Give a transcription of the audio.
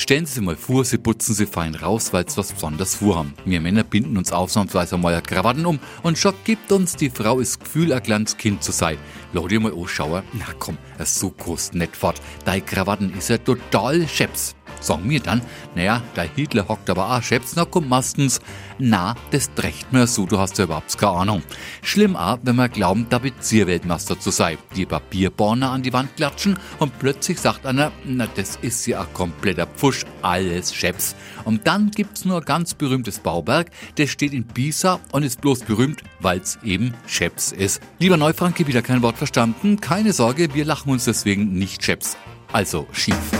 Stellen Sie sich mal vor, Sie putzen Sie fein raus, weil Sie was besonders vorhaben. Wir Männer binden uns ausnahmsweise mal Krawatten um und schon gibt uns die Frau das Gefühl, ein kleines Kind zu sein. Dir mal anschauen. Na komm, so kostet nicht fort. Deine Krawatten ist ja total scheps. Sagen wir dann, naja, der Hitler hockt aber auch scheps, na kommt meistens, na, das trägt mir so, du hast ja überhaupt keine Ahnung. Schlimm auch, wenn wir glauben, Tapezierweltmeister zu sein. Die Papierbahner an die Wand klatschen und plötzlich sagt einer, na, das ist ja ein kompletter Pfusch, alles scheps. Und dann gibt's nur ein ganz berühmtes Bauwerk, das steht in Pisa und ist bloß berühmt, weil's eben scheps ist. Lieber Neufranke, wieder kein Wort verstanden, keine Sorge, wir lachen uns deswegen nicht scheps. Also schief.